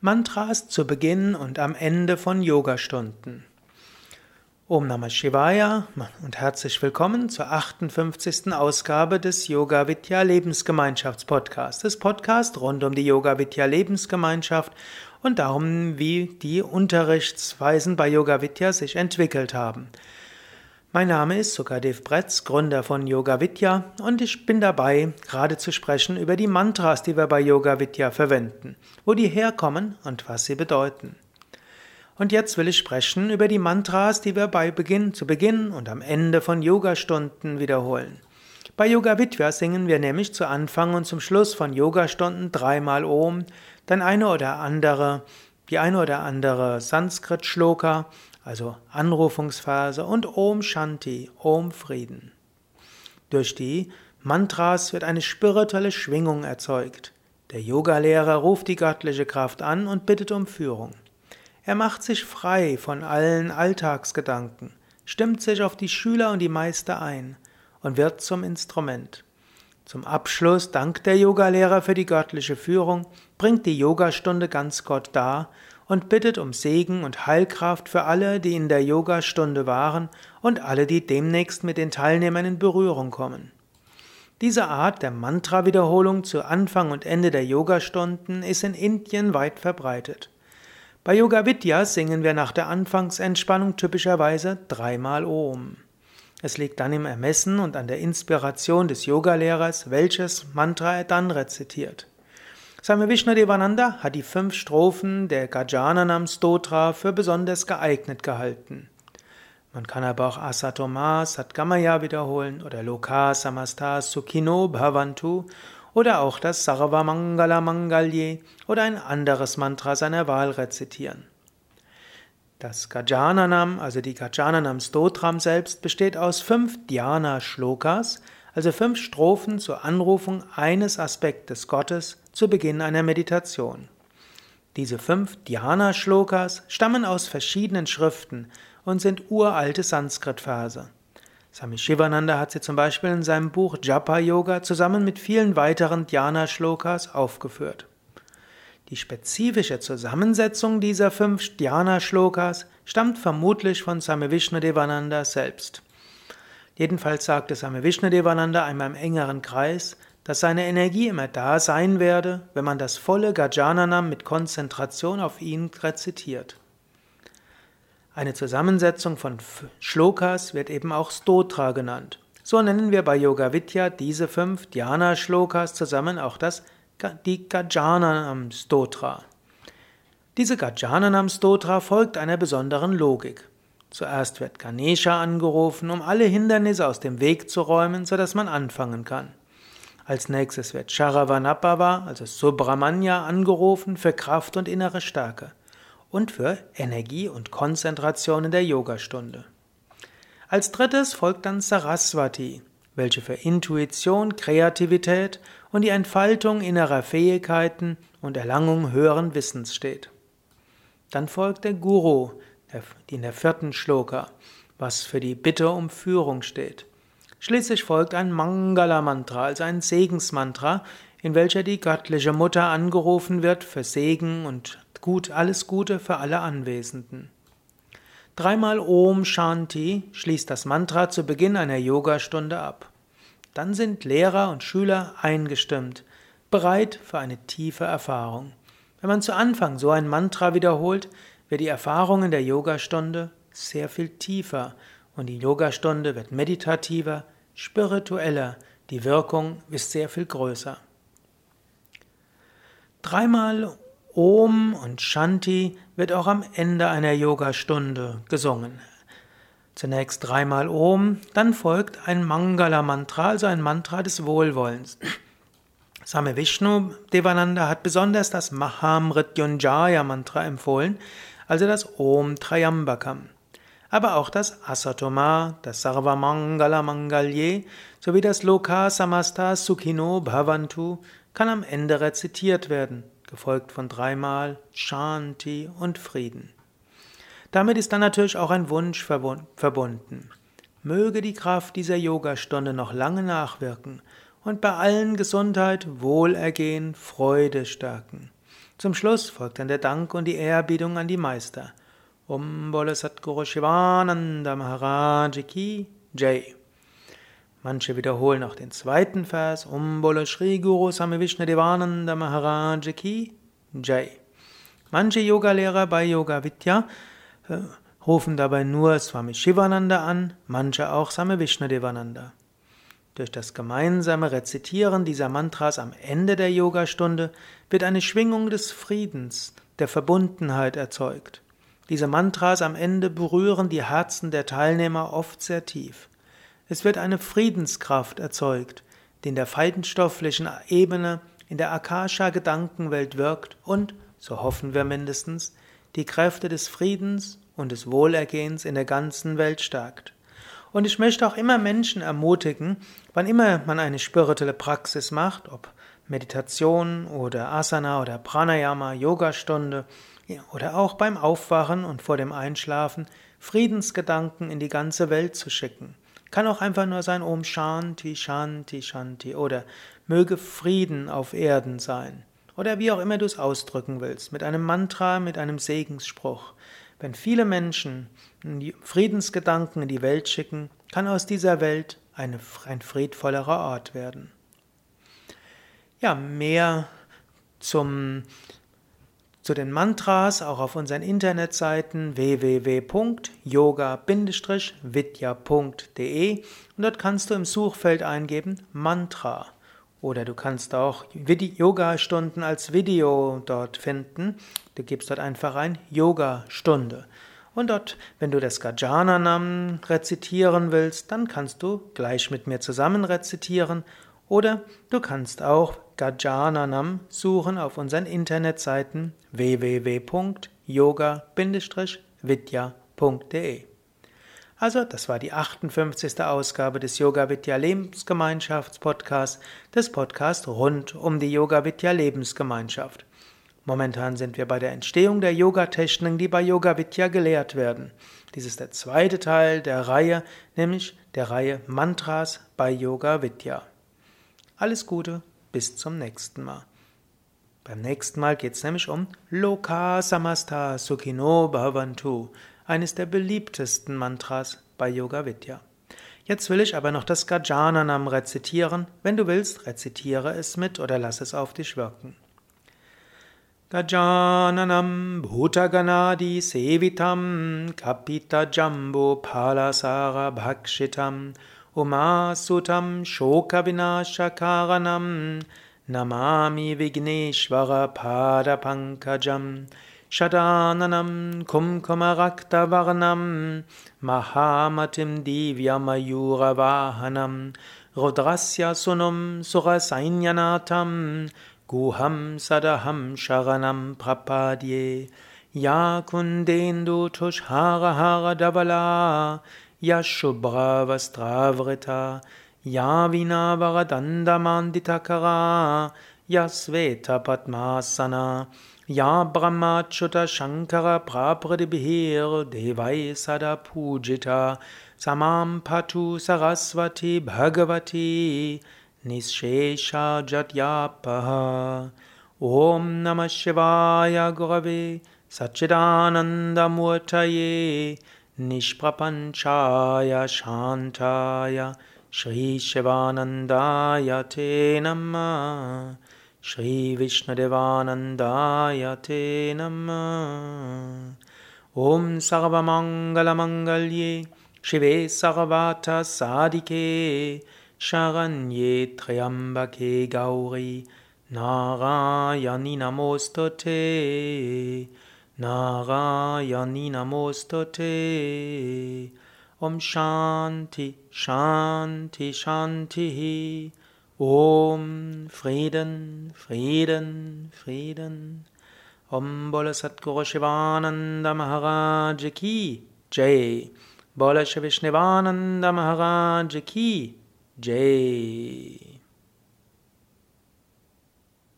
Mantras zu Beginn und am Ende von Yogastunden. Om Namah Shivaya und herzlich willkommen zur 58. Ausgabe des Yoga Vidya Lebensgemeinschafts des Podcast rund um die Yoga Vidya Lebensgemeinschaft und darum, wie die Unterrichtsweisen bei Yoga Vidya sich entwickelt haben. Mein Name ist Sukadev Bretz, Gründer von Yoga Vidya und ich bin dabei, gerade zu sprechen über die Mantras, die wir bei Yoga Vidya verwenden, wo die herkommen und was sie bedeuten. Und jetzt will ich sprechen über die Mantras, die wir bei Beginn, zu Beginn und am Ende von Yogastunden wiederholen. Bei Yoga Vidya singen wir nämlich zu Anfang und zum Schluss von Yogastunden dreimal Om, dann eine oder andere, die eine oder andere Sanskrit-Shloka also Anrufungsphase und Om Shanti, Om Frieden. Durch die Mantras wird eine spirituelle Schwingung erzeugt. Der Yogalehrer ruft die göttliche Kraft an und bittet um Führung. Er macht sich frei von allen Alltagsgedanken, stimmt sich auf die Schüler und die Meister ein und wird zum Instrument. Zum Abschluss dankt der Yogalehrer für die göttliche Führung, bringt die Yogastunde ganz Gott dar und bittet um Segen und Heilkraft für alle, die in der Yogastunde waren und alle, die demnächst mit den Teilnehmern in Berührung kommen. Diese Art der Mantra-Wiederholung zu Anfang und Ende der Yogastunden ist in Indien weit verbreitet. Bei Yoga Vidya singen wir nach der Anfangsentspannung typischerweise dreimal Om. Es liegt dann im Ermessen und an der Inspiration des Yogalehrers, welches Mantra er dann rezitiert. Swami Vishnadevananda hat die fünf Strophen der Gajananam Stotra für besonders geeignet gehalten. Man kann aber auch Asatoma Satgamaya wiederholen oder Loka Samasta Sukhino Bhavantu oder auch das Sarva Mangala Mangalye oder ein anderes Mantra seiner Wahl rezitieren. Das Gajananam, also die Gajananam Stotram selbst, besteht aus fünf Dhyana-Shlokas, also fünf Strophen zur Anrufung eines Aspektes Gottes zu Beginn einer Meditation. Diese fünf Dhyana-Shlokas stammen aus verschiedenen Schriften und sind uralte Sanskrit-Verse. Swami Shivananda hat sie zum Beispiel in seinem Buch Japa Yoga zusammen mit vielen weiteren Dhyana-Shlokas aufgeführt. Die spezifische Zusammensetzung dieser fünf Dhyana-Shlokas stammt vermutlich von Swami Vishnudevananda selbst. Jedenfalls sagte Same Vishnadevananda einmal im engeren Kreis, dass seine Energie immer da sein werde, wenn man das volle Gajananam mit Konzentration auf ihn rezitiert. Eine Zusammensetzung von Shlokas wird eben auch Stotra genannt. So nennen wir bei Yoga Vidya diese fünf Dhyana-Shlokas zusammen auch das die Gajananam Stotra. Diese Gajananam Stotra folgt einer besonderen Logik. Zuerst wird Ganesha angerufen, um alle Hindernisse aus dem Weg zu räumen, sodass man anfangen kann. Als nächstes wird Sharavanapava, also Subramanya, angerufen für Kraft und innere Stärke und für Energie und Konzentration in der Yogastunde. Als drittes folgt dann Saraswati, welche für Intuition, Kreativität und die Entfaltung innerer Fähigkeiten und Erlangung höheren Wissens steht. Dann folgt der Guru, in der vierten Shloka, was für die Bitte um Führung steht. Schließlich folgt ein Mangala-Mantra, also ein Segensmantra, in welcher die göttliche Mutter angerufen wird für Segen und gut, alles Gute für alle Anwesenden. Dreimal Om Shanti schließt das Mantra zu Beginn einer Yogastunde ab. Dann sind Lehrer und Schüler eingestimmt, bereit für eine tiefe Erfahrung. Wenn man zu Anfang so ein Mantra wiederholt, wird die Erfahrung in der Yogastunde sehr viel tiefer und die Yogastunde wird meditativer, spiritueller, die Wirkung ist sehr viel größer. Dreimal Om und Shanti wird auch am Ende einer Yogastunde gesungen. Zunächst dreimal Om, dann folgt ein Mangala-Mantra, also ein Mantra des Wohlwollens. Same Vishnu Devananda hat besonders das Mahamrityunjaya Mantra empfohlen, also das Om Trayambakam. Aber auch das Asatoma, das Sarvamangala Mangalye sowie das Loka Samasta Sukhino Bhavantu kann am Ende rezitiert werden, gefolgt von dreimal Shanti und Frieden. Damit ist dann natürlich auch ein Wunsch verbunden. Möge die Kraft dieser Yogastunde noch lange nachwirken und bei allen Gesundheit, Wohlergehen, Freude stärken. Zum Schluss folgt dann der Dank und die Ehrerbietung an die Meister. Om Bole Satguru Shivananda Maharaj Ki Jai. Manche wiederholen auch den zweiten Vers. Om Bole Shri Guru Same Vishnu Devananda Maharaj Jai. Manche Yogalehrer bei Yoga Vidya äh, rufen dabei nur Swami Shivananda an, manche auch Same Vishnu Devananda. Durch das gemeinsame Rezitieren dieser Mantras am Ende der Yogastunde wird eine Schwingung des Friedens, der Verbundenheit erzeugt. Diese Mantras am Ende berühren die Herzen der Teilnehmer oft sehr tief. Es wird eine Friedenskraft erzeugt, die in der feinstofflichen Ebene, in der Akasha-Gedankenwelt wirkt und, so hoffen wir mindestens, die Kräfte des Friedens und des Wohlergehens in der ganzen Welt stärkt. Und ich möchte auch immer Menschen ermutigen, wann immer man eine spirituelle Praxis macht, ob Meditation oder Asana oder Pranayama, Yogastunde oder auch beim Aufwachen und vor dem Einschlafen Friedensgedanken in die ganze Welt zu schicken. Kann auch einfach nur sein Om Shanti, Shanti, Shanti oder möge Frieden auf Erden sein. Oder wie auch immer du es ausdrücken willst, mit einem Mantra, mit einem Segensspruch. Wenn viele Menschen Friedensgedanken in die Welt schicken, kann aus dieser Welt eine, ein friedvollerer Ort werden. Ja, mehr zum, zu den Mantras auch auf unseren Internetseiten www.yoga-vidya.de und dort kannst du im Suchfeld eingeben Mantra. Oder du kannst auch Yoga-Stunden als Video dort finden. Du gibst dort einfach ein Yoga-Stunde. Und dort, wenn du das Gajananam rezitieren willst, dann kannst du gleich mit mir zusammen rezitieren. Oder du kannst auch Gajananam suchen auf unseren Internetseiten www.yoga-vidya.de. Also, das war die 58. Ausgabe des Yoga Vidya Lebensgemeinschaftspodcasts, des Podcasts rund um die Yoga Vidya Lebensgemeinschaft. Momentan sind wir bei der Entstehung der Yoga-Techniken, die bei Yoga Vidya gelehrt werden. Dies ist der zweite Teil der Reihe, nämlich der Reihe Mantras bei Yoga Vidya. Alles Gute, bis zum nächsten Mal. Beim nächsten Mal geht es nämlich um Loka Samasta Sukhino Bhavantu eines der beliebtesten Mantras bei Yoga Vidya. Jetzt will ich aber noch das Gajananam rezitieren. Wenn du willst, rezitiere es mit oder lass es auf dich wirken. Gajananam Bhutaganadi Sevitam Kapita Jambo Palasara Bhakshitam Umasutam Shokavinashakaranam Namami Vigneshvara Padapankajam Shadananam Kumkumaraktavarnam Mahamatim Divyamayoravahanam Rudrasya Sunum Surasainanatam Guham Sadaham Sharanam Prapadye Ya Kundendu Tushhara Hara Davala Ya Shubhra Vastravrita Ya Vinavaradandamandita Ya Sveta Padmasana Ya Brahmachuta Shankara Prapradibhir Devai Sada Pujita Samam Patu Saraswati Bhagavati Nishesha Jatyapaha Om Namah Shivaya Gurave Satchidananda Murtaye Nishprapanchaya Shantaya Shri Shivanandaya Te Namah Shri Vishnadevanandaya Te Namah Om Sarvamangalamagalye Shive Sarvata Sadike Sharanye Triambake Gauri Narayani Namostate Narayani Namostate Om Shanti Shanti Shanti Om Frieden, Frieden, Frieden. Om Bola Satguru Shivananda Maharaj Ki Jai. Bola Shivishnivananda Maharaj Ki Jai.